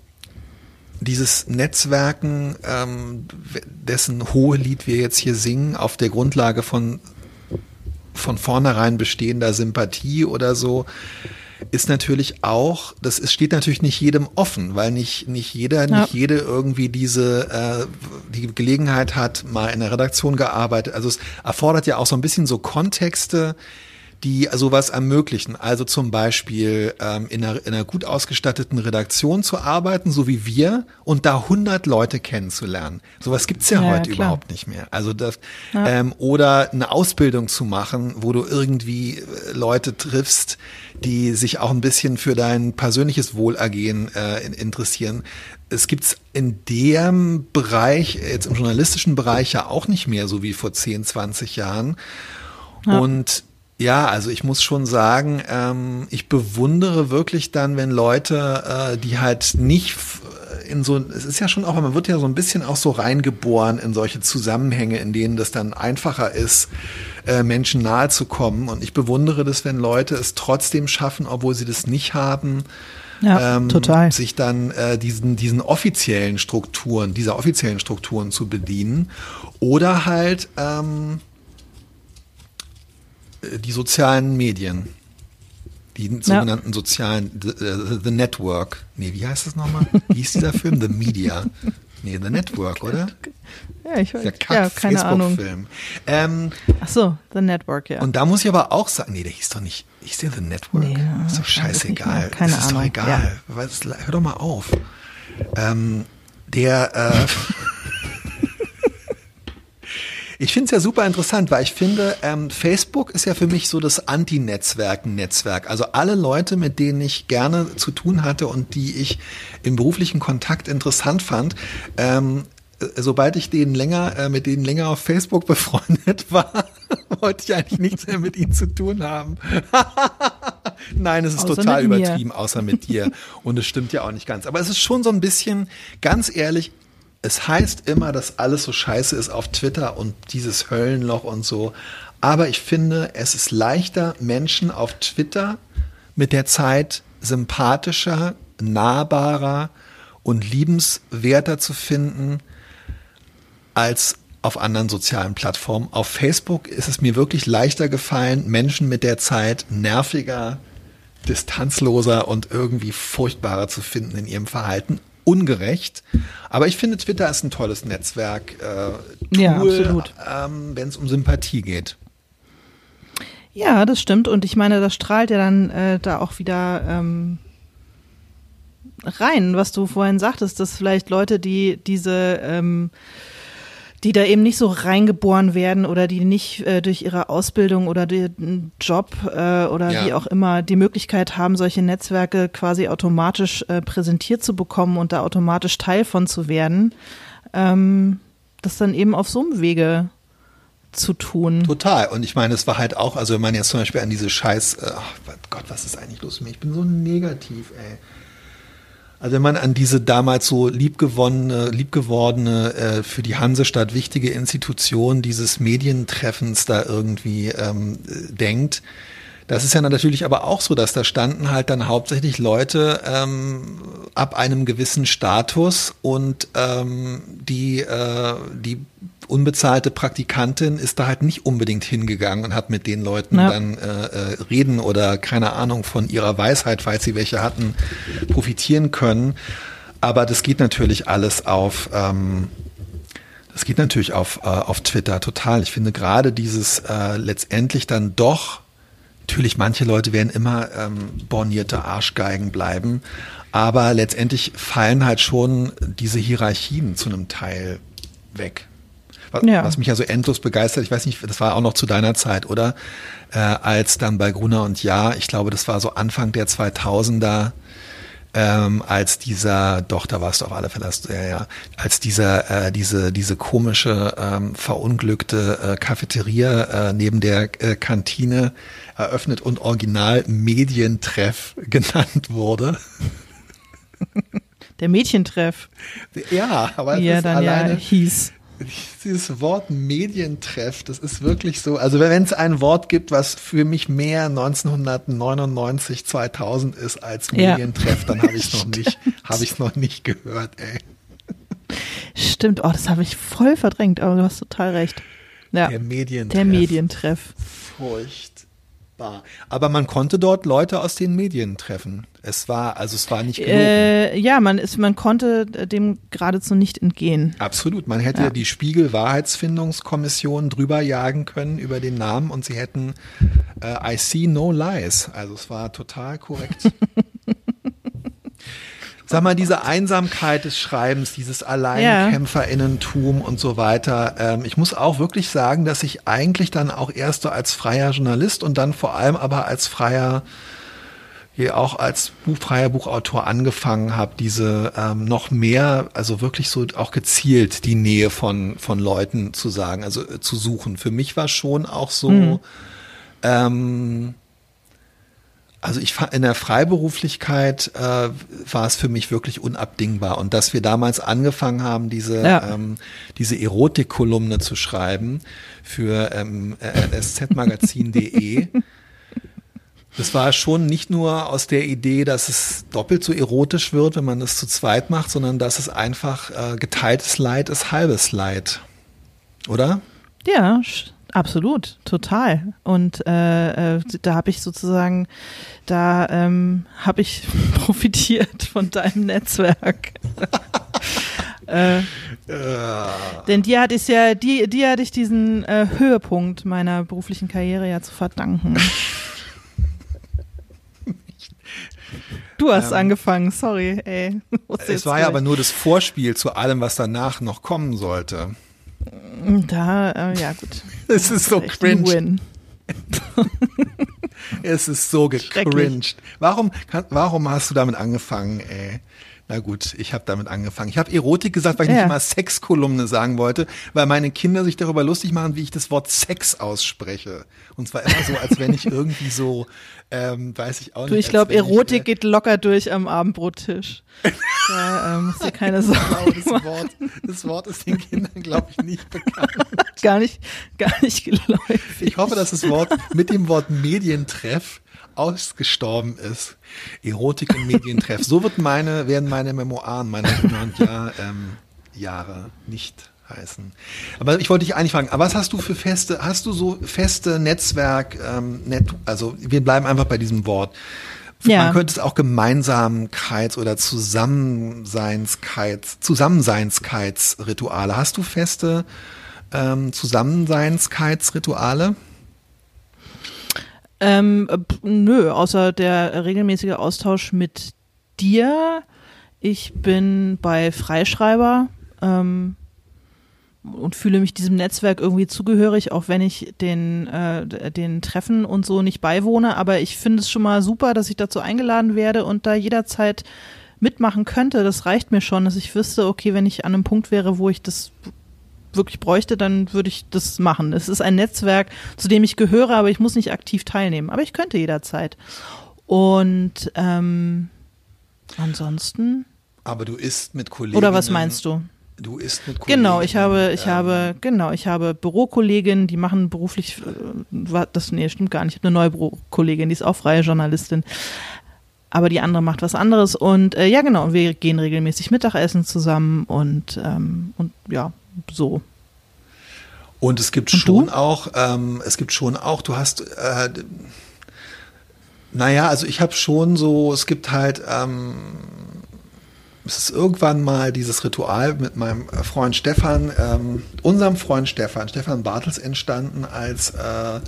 C: dieses Netzwerken, ähm, dessen hohe Lied wir jetzt hier singen, auf der Grundlage von von vornherein bestehender Sympathie oder so, ist natürlich auch, das ist, steht natürlich nicht jedem offen, weil nicht, nicht jeder,
B: Ja.
C: nicht jede irgendwie diese, äh, die Gelegenheit hat, mal in der Redaktion gearbeitet. Also es erfordert ja auch so ein bisschen so Kontexte, die sowas ermöglichen. Also zum Beispiel ähm, in, einer, in einer gut ausgestatteten Redaktion zu arbeiten, so wie wir, und da 100 Leute kennenzulernen. Sowas gibt's ja,
B: Ja,
C: heute
B: klar.
C: überhaupt nicht mehr. Also das, ähm, oder eine Ausbildung zu machen, wo du irgendwie äh, Leute triffst, die sich auch ein bisschen für dein persönliches Wohlergehen äh, in- interessieren. Es gibt's in dem Bereich, jetzt im journalistischen Bereich ja auch nicht mehr so wie vor 10, 20 Jahren. Und ja, also ich muss schon sagen, ähm, ich bewundere wirklich dann, wenn Leute, äh, die halt nicht f- in so, es ist ja schon auch, man wird ja so ein bisschen auch so reingeboren in solche Zusammenhänge, in denen das dann einfacher ist, äh, Menschen nahe zu kommen. Und ich bewundere das, wenn Leute es trotzdem schaffen, obwohl sie das nicht haben,
B: Ja, total.
C: sich dann äh, diesen, diesen offiziellen Strukturen, dieser offiziellen Strukturen zu bedienen. Oder halt ähm, äh, die sozialen Medien. Die sogenannten sozialen, the, the, the Network. Nee, wie heißt das nochmal? Wie hieß dieser Film? The Media. Nee, The Network, oder?
B: ja, ich weiß,
C: Der
B: ja, keine Ahnung.
C: Facebook-Film. Ähm,
B: Ach so, The Network, ja.
C: und da muss ich aber auch sagen, nee, der hieß doch nicht, hieß der The Network?
B: Nee,
C: ist doch
B: ich
C: scheißegal.
B: Keine
C: das ist
B: Ahnung,
C: doch egal. Was, hör doch mal auf. Ähm, der, äh, ich finde es ja super interessant, weil ich finde, ähm, Facebook ist ja für mich so das Anti-Netzwerken-Netzwerk. Also alle Leute, mit denen ich gerne zu tun hatte und die ich im beruflichen Kontakt interessant fand, ähm, äh, sobald ich denen länger, äh, mit denen länger auf Facebook befreundet war, wollte ich eigentlich nichts mehr mit ihnen zu tun haben. Nein, es ist
B: Außer
C: total übertrieben, außer mit dir. Und es stimmt ja auch nicht ganz. Aber es ist schon so ein bisschen, ganz ehrlich, es heißt immer, dass alles so scheiße ist auf Twitter und dieses Höllenloch und so. Aber ich finde, es ist leichter, Menschen auf Twitter mit der Zeit sympathischer, nahbarer und liebenswerter zu finden als auf anderen sozialen Plattformen. Auf Facebook ist es mir wirklich leichter gefallen, Menschen mit der Zeit nerviger, distanzloser und irgendwie furchtbarer zu finden in ihrem Verhalten. Ungerecht. Aber ich finde, Twitter ist ein tolles Netzwerk. Äh, Tool,
B: Ja, absolut.
C: Ähm, wenn es um Sympathie geht.
B: Ja, das stimmt. Und ich meine, das strahlt ja dann äh, da auch wieder ähm, rein, was du vorhin sagtest, dass vielleicht Leute, die diese, ähm, die da eben nicht so reingeboren werden oder die nicht äh, durch ihre Ausbildung oder den Job äh, oder
C: Ja.
B: wie auch immer die Möglichkeit haben, solche Netzwerke quasi automatisch äh, präsentiert zu bekommen und da automatisch Teil von zu werden, ähm, das dann eben auf so einem Wege zu tun.
C: Total. Und ich meine, es war halt auch, also wenn man jetzt zum Beispiel an diese Scheiß, äh, ach Gott, was ist eigentlich los mit mir? Ich bin so negativ, ey. Also wenn man an diese damals so liebgewonnene, liebgewordene, äh, für die Hansestadt wichtige Institution dieses Medientreffens da irgendwie ähm, äh, denkt, das ist ja natürlich aber auch so, dass da standen halt dann hauptsächlich Leute ähm, ab einem gewissen Status und ähm, die, äh, die unbezahlte Praktikantin ist da halt nicht unbedingt hingegangen und hat mit den Leuten ja. dann äh, äh, reden oder keine Ahnung von ihrer Weisheit, falls sie welche hatten, profitieren können. Aber das geht natürlich alles auf, ähm, das geht natürlich auf, äh, auf Twitter total. Ich finde gerade dieses äh, letztendlich dann doch, natürlich manche Leute werden immer ähm, bornierte Arschgeigen bleiben, aber letztendlich fallen halt schon diese Hierarchien zu einem Teil weg. Was, ja. was mich ja so endlos begeistert, ich weiß nicht, das war auch noch zu deiner Zeit, oder? Äh, als dann bei Gruner und Ja, ich glaube, das war so Anfang der 2000er, ähm, als dieser, doch, da warst du auf alle Fälle, ja, ja, als dieser, äh, diese, diese komische, ähm, verunglückte äh, Cafeteria äh, neben der äh, Kantine eröffnet und Original Medientreff genannt wurde.
B: Der Mädchentreff.
C: Ja, aber
B: wie er dann alleine, ja hieß
C: dieses Wort Medientreff, das ist wirklich so. Also wenn es ein Wort gibt, was für mich mehr 1999, 2000 ist als Medientreff, ja. dann habe ich es noch nicht, habe ich noch nicht gehört. Ey.
B: Stimmt, oh, das habe ich voll verdrängt, aber du hast total recht. Ja.
C: Der Medientreff.
B: Der Medientreff.
C: Furcht war. Aber man konnte dort Leute aus den Medien treffen. Es war, also es war nicht
B: gelogen. Äh, ja, man ist, man konnte dem geradezu nicht entgehen.
C: Absolut. Man hätte ja, die Spiegel-Wahrheitsfindungskommission drüber jagen können über den Namen und sie hätten äh, I see no lies. Also es war total korrekt. Sag mal, diese Einsamkeit des Schreibens, dieses Alleinkämpferinnentum und so weiter. Ähm, ich muss auch wirklich sagen, dass ich eigentlich dann auch erst so als freier Journalist und dann vor allem aber als freier hier auch als freier Buchautor angefangen habe, diese ähm, noch mehr, also wirklich so auch gezielt die Nähe von, von Leuten zu sagen, also äh, zu suchen. Für mich war schon auch so, mhm. ähm, also ich in der Freiberuflichkeit äh, war es für mich wirklich unabdingbar und dass wir damals angefangen haben, diese ja. ähm, diese Erotikkolumne zu schreiben für ähm, äh, szmagazin.de. Das war schon nicht nur aus der Idee, dass es doppelt so erotisch wird, wenn man das zu zweit macht, sondern dass es einfach äh, geteiltes Leid ist halbes Leid. Oder?
B: Ja, Absolut, total. Und äh, äh, da habe ich sozusagen, da ähm, habe ich profitiert von deinem Netzwerk. äh. Denn dir hatte ich ja, die, dir hatte ich diesen äh, Höhepunkt meiner beruflichen Karriere ja zu verdanken. Du hast ähm, angefangen, sorry, ey.
C: Es war ja aber nur das Vorspiel zu allem, was danach noch kommen sollte.
B: Da, äh, ja gut.
C: Es ist so cringe. es ist so gecringed. Warum, warum hast du damit angefangen, ey? Na gut, ich habe damit angefangen. Ich habe Erotik gesagt, weil ich ja. nicht mal Sexkolumne sagen wollte, weil meine Kinder sich darüber lustig machen, wie ich das Wort Sex ausspreche. Und zwar immer so, als wenn ich irgendwie so, ähm, weiß ich auch nicht.
B: Du, ich glaube, Erotik ich, äh, geht locker durch am Abendbrottisch. da ähm, musst du keine Sorgen genau,
C: das Wort, das Wort ist den Kindern, glaube ich, nicht bekannt.
B: gar nicht, gar nicht geläufig.
C: Ich hoffe, dass das Wort mit dem Wort Medientreff ausgestorben ist. Erotik im Medientreff. So wird meine, werden meine Memoiren, meine 100 Jahr, ähm, Jahre nicht heißen. Aber ich wollte dich eigentlich fragen, was hast du für feste, hast du so feste Netzwerk, ähm, Net, also wir bleiben einfach bei diesem Wort. Ja. Man könnte es auch Gemeinsamkeits- oder Zusammenseinskheits, Zusammenseinskheitsrituale. Hast du feste ähm, Zusammenseinskheitsrituale?
B: Ähm, nö, außer der regelmäßige Austausch mit dir. Ich bin bei Freischreiber ähm, und fühle mich diesem Netzwerk irgendwie zugehörig, auch wenn ich den, äh, den Treffen und so nicht beiwohne. Aber ich finde es schon mal super, dass ich dazu eingeladen werde und da jederzeit mitmachen könnte. Das reicht mir schon, dass ich wüsste, okay, wenn ich an einem Punkt wäre, wo ich das wirklich bräuchte, dann würde ich das machen. Es ist ein Netzwerk, zu dem ich gehöre, aber ich muss nicht aktiv teilnehmen. Aber ich könnte jederzeit. Und ähm, ansonsten.
C: Aber du isst mit Kollegen.
B: Oder was meinst du?
C: Du isst mit Kollegen.
B: Genau, ich habe, ich
C: ähm,
B: habe, genau, ich habe Bürokolleginnen, die machen beruflich, äh, das, nee, stimmt gar nicht. Ich habe eine neue Bürokollegin, die ist auch freie Journalistin. Aber die andere macht was anderes und äh, ja, genau, wir gehen regelmäßig Mittagessen zusammen und, ähm, und ja, so.
C: Und es gibt
B: Und
C: schon
B: du?
C: auch, ähm, es gibt schon auch, du hast, äh, naja, also ich habe schon so, es gibt halt, ähm, es ist irgendwann mal dieses Ritual mit meinem Freund Stefan, ähm, unserem Freund Stefan, Stefan Bartels entstanden, als äh,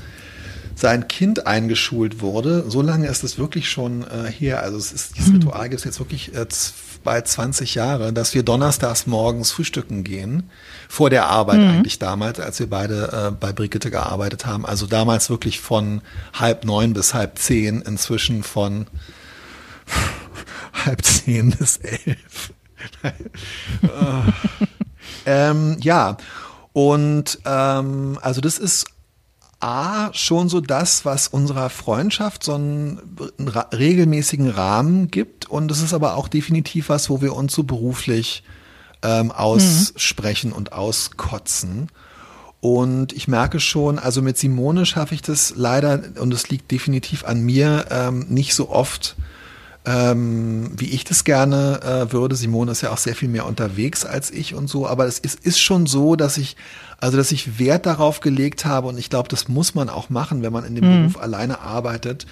C: sein Kind eingeschult wurde. So lange ist es wirklich schon äh, her. Also es ist, dieses Ritual gibt es jetzt wirklich äh, bald 20 Jahre, dass wir donnerstags morgens frühstücken gehen. Vor der Arbeit eigentlich damals, als wir beide äh, bei Brigitte gearbeitet haben. Also damals wirklich von halb neun bis halb zehn, inzwischen von halb zehn bis elf. Ah. ähm, ja, und ähm, also das ist A, schon so das, was unserer Freundschaft so einen, einen regelmäßigen Rahmen gibt. Und es ist aber auch definitiv was, wo wir uns so beruflich ähm, aussprechen und auskotzen. Und ich merke schon, also mit Simone schaffe ich das leider, und es liegt definitiv an mir, ähm, nicht so oft, ähm, wie ich das gerne äh, würde. Simone ist ja auch sehr viel mehr unterwegs als ich und so, aber es ist, ist schon so, dass ich, also dass ich Wert darauf gelegt habe und ich glaube, das muss man auch machen, wenn man in dem Beruf alleine arbeitet,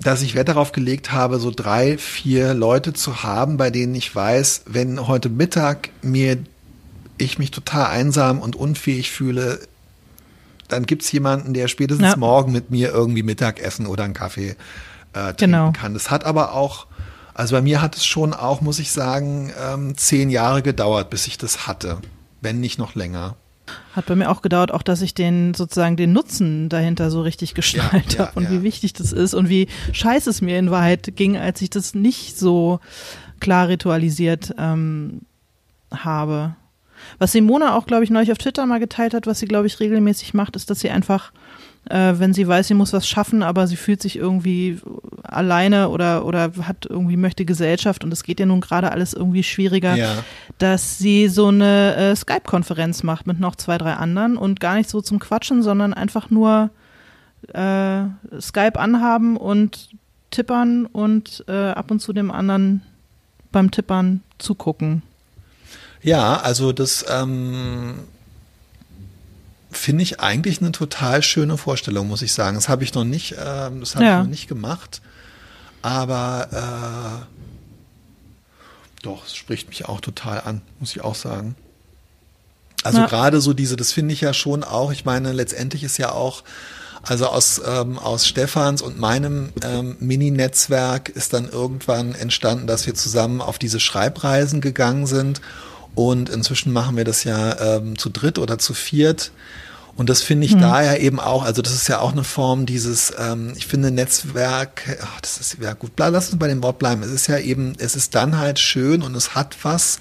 C: dass ich Wert darauf gelegt habe, so drei, vier Leute zu haben, bei denen ich weiß, wenn heute Mittag mir ich mich total einsam und unfähig fühle, dann gibt's jemanden, der spätestens
B: Ja.
C: morgen mit mir irgendwie Mittagessen oder einen Kaffee äh, trinken
B: Genau.
C: kann. Das hat aber auch, also bei mir hat es schon auch, muss ich sagen, ähm, zehn Jahre gedauert, bis ich das hatte, wenn nicht noch länger.
B: Hat bei mir auch gedauert, auch dass ich den sozusagen den Nutzen dahinter so richtig geschnallt
C: Ja, ja,
B: habe und
C: ja.
B: wie wichtig das ist und wie scheiße es mir in Wahrheit ging, als ich das nicht so klar ritualisiert ähm, habe. Was Simone auch, glaube ich, neulich auf Twitter mal geteilt hat, was sie, glaube ich, regelmäßig macht, ist, dass sie einfach, äh, wenn sie weiß, sie muss was schaffen, aber sie fühlt sich irgendwie alleine oder, oder hat irgendwie möchte Gesellschaft und es geht ja nun gerade alles irgendwie schwieriger,
C: Ja.
B: dass sie so eine äh, Skype-Konferenz macht mit noch zwei, drei anderen und gar nicht so zum Quatschen, sondern einfach nur äh, Skype anhaben und tippern und äh, ab und zu dem anderen beim Tippern zugucken.
C: Ja, also das ähm, finde ich eigentlich eine total schöne Vorstellung, muss ich sagen. Das habe ich noch nicht, ähm, das habe
B: Ja.
C: ich noch nicht gemacht. Aber äh, doch, es spricht mich auch total an, muss ich auch sagen. Also
B: Ja.
C: gerade so diese, das finde ich ja schon auch, ich meine, letztendlich ist ja auch, also aus, ähm, aus Stefans und meinem ähm, Mini-Netzwerk ist dann irgendwann entstanden, dass wir zusammen auf diese Schreibreisen gegangen sind. Und inzwischen machen wir das ja ähm, zu dritt oder zu viert. Und das finde ich daher eben auch, also das ist ja auch eine Form dieses, ähm, ich finde Netzwerk, ach, das ist ja gut, lass uns bei dem Wort bleiben. Es ist ja eben, es ist dann halt schön und es hat was,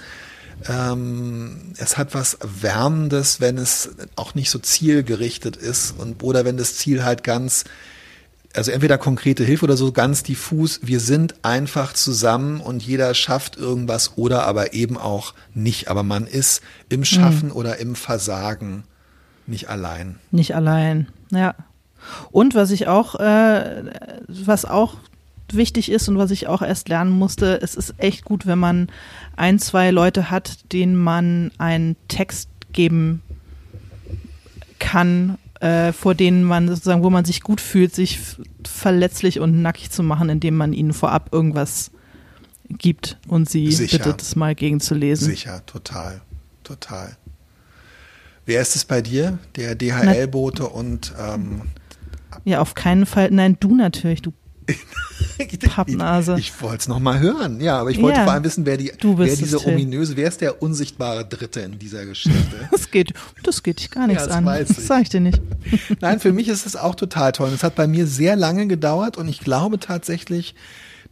C: ähm, es hat was Wärmendes, wenn es auch nicht so zielgerichtet ist und oder wenn das Ziel halt ganz, also entweder konkrete Hilfe oder so ganz diffus, wir sind einfach zusammen und jeder schafft irgendwas oder aber eben auch nicht. Aber man ist im Schaffen oder im Versagen nicht allein.
B: Nicht allein, ja. Und was ich auch, äh, was auch wichtig ist und was ich auch erst lernen musste, es ist echt gut, wenn man ein, zwei Leute hat, denen man einen Text geben kann, äh, vor denen man sozusagen, wo man sich gut fühlt, sich verletzlich und nackig zu machen, indem man ihnen vorab irgendwas gibt und sie
C: Sicher.
B: bittet, es mal gegenzulesen.
C: Sicher, total, total. Wer ist es bei dir? Der DHL-Bote und ähm,
B: Ja, auf keinen Fall. Nein, du natürlich, du Pappnase.
C: Ich, ich wollte es nochmal hören, ja, aber ich wollte
B: Ja.
C: vor allem wissen, wer, die, wer diese ominöse, wer ist der unsichtbare Dritte in dieser Geschichte?
B: Das geht, das geht dich gar nichts
C: das
B: an.
C: weiß
B: Das
C: ich.
B: sag ich dir nicht.
C: Nein, für mich ist es auch total toll. Es hat bei mir sehr lange gedauert und ich glaube tatsächlich,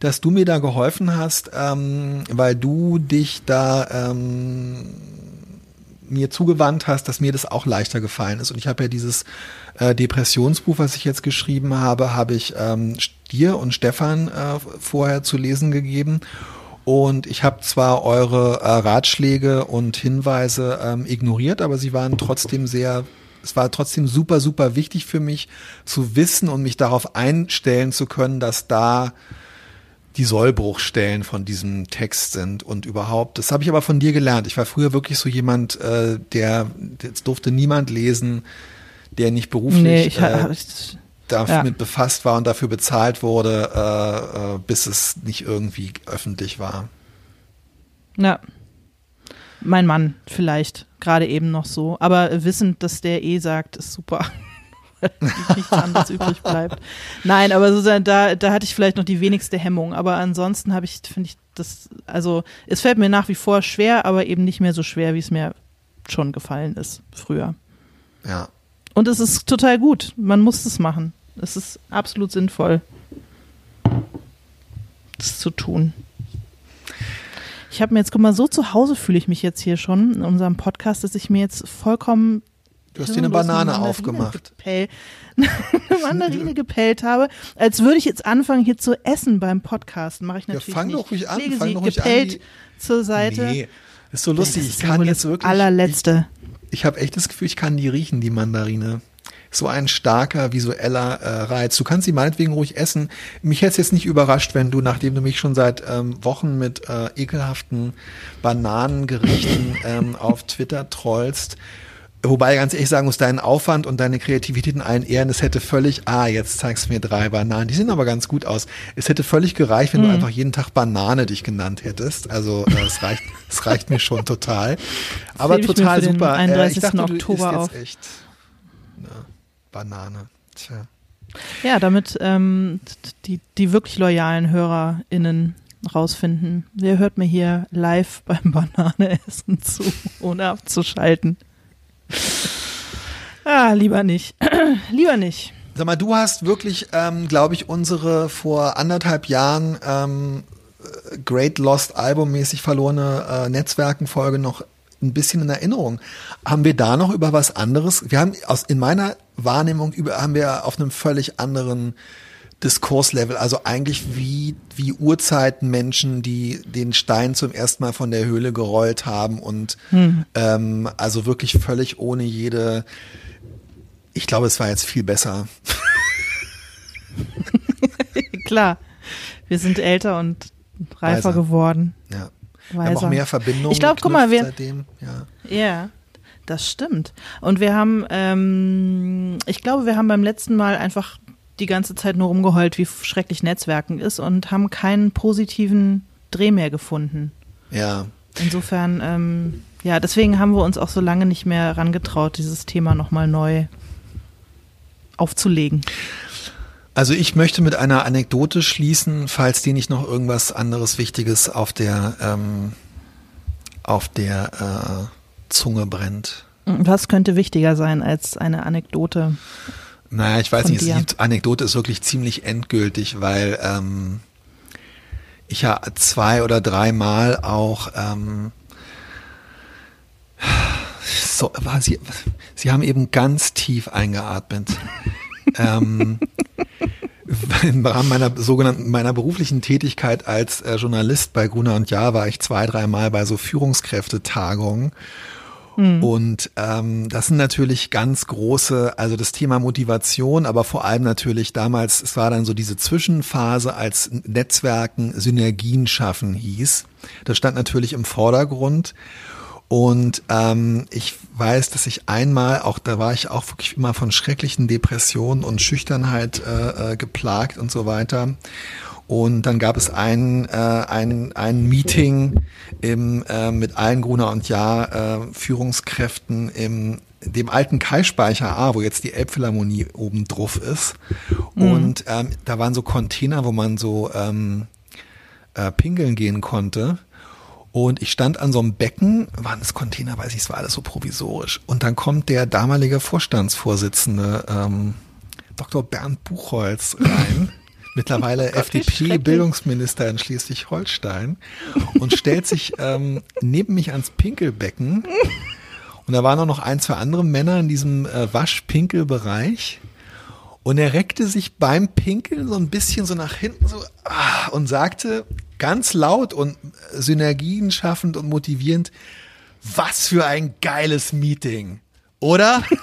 C: dass du mir da geholfen hast, ähm, weil du dich da ähm, mir zugewandt hast, dass mir das auch leichter gefallen ist. Und ich habe ja dieses äh, Depressionsbuch, was ich jetzt geschrieben habe, habe ich ähm, dir und Stefan äh, vorher zu lesen gegeben. Und ich habe zwar eure äh, Ratschläge und Hinweise ähm, ignoriert, aber sie waren trotzdem sehr, es war trotzdem super, super wichtig für mich zu wissen und mich darauf einstellen zu können, dass da die Sollbruchstellen von diesem Text sind und überhaupt. Das habe ich aber von dir gelernt. Ich war früher wirklich so jemand, äh, der, jetzt durfte niemand lesen, der nicht beruflich
B: Nee, ich,
C: äh,
B: ich,
C: damit
B: Ja.
C: befasst war und dafür bezahlt wurde, äh, äh, bis es nicht irgendwie öffentlich war.
B: ja. Mein Mann vielleicht, gerade eben noch so. Aber wissend, dass der eh sagt, ist super. Nichts anderes übrig bleibt. Nein, aber sozusagen, da, da hatte ich vielleicht noch die wenigste Hemmung. Aber ansonsten habe ich, finde ich, das, also es fällt mir nach wie vor schwer, aber eben nicht mehr so schwer, wie es mir schon gefallen ist früher.
C: Ja.
B: Und es ist total gut. Man muss es machen. Es ist absolut sinnvoll, das zu tun. Ich habe mir jetzt, guck mal, so zu Hause fühle ich mich jetzt hier schon in unserem Podcast, dass ich mir jetzt vollkommen
C: Du hast dir eine Banane
B: Mandarine
C: aufgemacht.
B: Gepell, eine Mandarine gepellt habe, als würde ich jetzt anfangen, hier zu essen beim Podcasten. Mache ich
C: Ja,
B: natürlich
C: fang
B: nicht.
C: doch ruhig an,
B: Ich lege
C: fang
B: sie
C: doch ruhig an,
B: gepellt
C: die-
B: zur Seite.
C: Nee, ist so lustig. Ich
B: ist ja
C: kann jetzt wirklich.
B: allerletzte.
C: Ich, ich habe echt das Gefühl, ich kann die riechen, die Mandarine. So ein starker visueller äh, Reiz. Du kannst sie meinetwegen ruhig essen. Mich hätte es jetzt nicht überrascht, wenn du, nachdem du mich schon seit ähm, Wochen mit äh, ekelhaften Bananengerichten ähm, auf Twitter trollst, Wobei ganz ehrlich sagen muss, deinen Aufwand und deine Kreativität in allen Ehren, es hätte völlig, ah, jetzt zeigst du mir drei Bananen, die sehen aber ganz gut aus. Es hätte völlig gereicht,
B: Mhm.
C: wenn du einfach jeden Tag Banane dich genannt hättest. Also äh, es reicht, es reicht mir schon total. Aber
B: ich
C: total
B: für den
C: super.
B: 31.
C: ich dachte,
B: Oktober
C: du
B: auf.
C: jetzt echt eine Banane. Tja.
B: Ja, damit ähm, die, die wirklich loyalen HörerInnen rausfinden. Wer hört mir hier live beim Bananeessen zu, ohne abzuschalten? Ah, lieber nicht. lieber nicht.
C: Sag mal, du hast wirklich, ähm, glaube ich, unsere vor anderthalb Jahren ähm, äh, Great Lost Album mäßig verlorene äh, Netzwerkenfolge noch ein bisschen in Erinnerung. Haben wir da noch über was anderes? Wir haben aus in meiner Wahrnehmung über haben wir auf einem völlig anderen Diskurslevel, also eigentlich wie wie Urzeitmenschen, die den Stein zum ersten Mal von der Höhle gerollt haben und ähm, also wirklich völlig ohne jede. Ich glaube, es war jetzt viel besser.
B: Klar, wir sind älter und reifer
C: Weiser.
B: geworden.
C: Ja. Wir haben auch
B: Weiser.
C: mehr Verbindungen.
B: Ich glaube, guck mal, wir,
C: seitdem. Ja.
B: Ja, das stimmt. Und wir haben, ähm, ich glaube, wir haben beim letzten Mal einfach die ganze Zeit nur rumgeheult, wie schrecklich Netzwerken ist und haben keinen positiven Dreh mehr gefunden.
C: ja.
B: Insofern, ähm, ja, deswegen haben wir uns auch so lange nicht mehr rangetraut, dieses Thema nochmal neu aufzulegen.
C: Also ich möchte mit einer Anekdote schließen, falls dir nicht noch irgendwas anderes Wichtiges auf der ähm, auf der äh, Zunge brennt.
B: Was könnte wichtiger sein als eine Anekdote?
C: Naja, ich weiß nicht,
B: dir.
C: die Anekdote ist wirklich ziemlich endgültig, weil ähm, ich ja zwei oder dreimal auch ähm, so, war sie, sie haben eben ganz tief eingeatmet. ähm, im Rahmen meiner sogenannten meiner beruflichen Tätigkeit als äh, Journalist bei Gruner und Jahr war ich zwei, dreimal bei so Führungskräftetagungen. Und ähm, das sind natürlich ganz große, also das Thema Motivation, aber vor allem natürlich damals, es war dann so diese Zwischenphase, als Netzwerken Synergien schaffen hieß. Das stand natürlich im Vordergrund. Und ähm, ich weiß, dass ich einmal, auch da war ich auch wirklich immer von schrecklichen Depressionen und Schüchternheit äh, äh, geplagt und so weiter. Und dann gab es ein, äh, ein, ein Meeting im, äh, mit allen Gruner und Jahr äh, Führungskräften im dem alten Kai-Speicher A, wo jetzt die Elbphilharmonie oben drauf ist. Und ähm, da waren so Container, wo man so ähm, äh, pingeln gehen konnte. Und ich stand an so einem Becken, waren es Container, weiß ich, es war alles so provisorisch. Und dann kommt der damalige Vorstandsvorsitzende, ähm, Dr. Bernd Buchholz rein, mittlerweile
B: schrecklich.
C: FDP-Bildungsminister in Schleswig-Holstein und stellt sich ähm, neben mich ans Pinkelbecken. Und da waren auch noch ein, zwei andere Männer in diesem äh, Wasch-Pinkel-Bereich. Und er reckte sich beim Pinkeln so ein bisschen so nach hinten so ah, und sagte, ganz laut und Synergien schaffend und motivierend. Was für ein geiles Meeting, oder?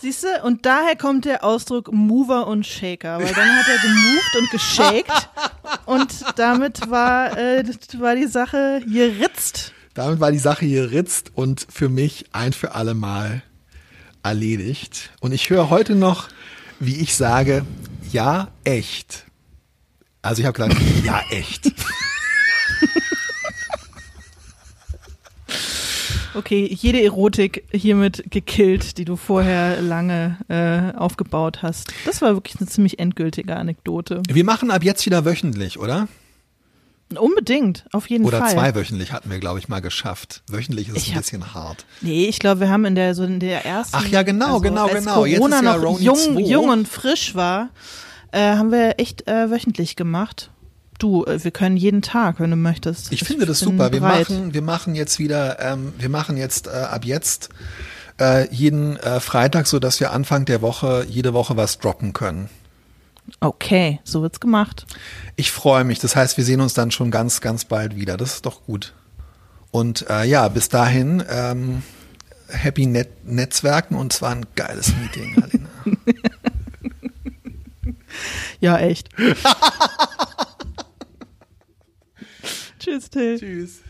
B: Siehst du, und daher kommt der Ausdruck Mover und Shaker, weil dann hat er gemoved und geshaked und damit war, äh, war die Sache geritzt.
C: Damit war die Sache geritzt und für mich ein für alle Mal erledigt. Und ich höre heute noch, wie ich sage, ja, echt. Also ich habe gesagt, ja, echt.
B: Okay, jede Erotik hiermit gekillt, die du vorher lange äh, aufgebaut hast. Das war wirklich eine ziemlich endgültige Anekdote.
C: Wir machen ab jetzt wieder wöchentlich, oder?
B: Unbedingt, auf jeden
C: Oder
B: Fall.
C: zweiwöchentlich hatten wir, glaube ich, mal geschafft. Wöchentlich ist es
B: Ich
C: ein
B: hab-
C: bisschen hart.
B: Nee, ich glaube, wir haben in der so in der ersten.
C: Ach ja, genau, genau,
B: als
C: genau. Jetzt
B: Corona
C: ist ja
B: noch
C: Roni
B: jung,
C: 2.
B: jung und frisch war, äh, haben wir echt äh, wöchentlich gemacht. Du, äh, wir können jeden Tag, wenn du möchtest.
C: Ich finde das super. Wir machen, wir machen jetzt wieder, ähm, wir machen jetzt äh, ab jetzt äh, jeden äh, Freitag, so dass wir Anfang der Woche jede Woche was droppen können.
B: Okay, so wird's gemacht.
C: Ich freue mich. Das heißt, wir sehen uns dann schon ganz, ganz bald wieder. Das ist doch gut. Und äh, ja, bis dahin ähm, Happy Net Netzwerken und zwar ein geiles Meeting, Alina.
B: Ja, echt. Tschüss, Till.
C: Tschüss.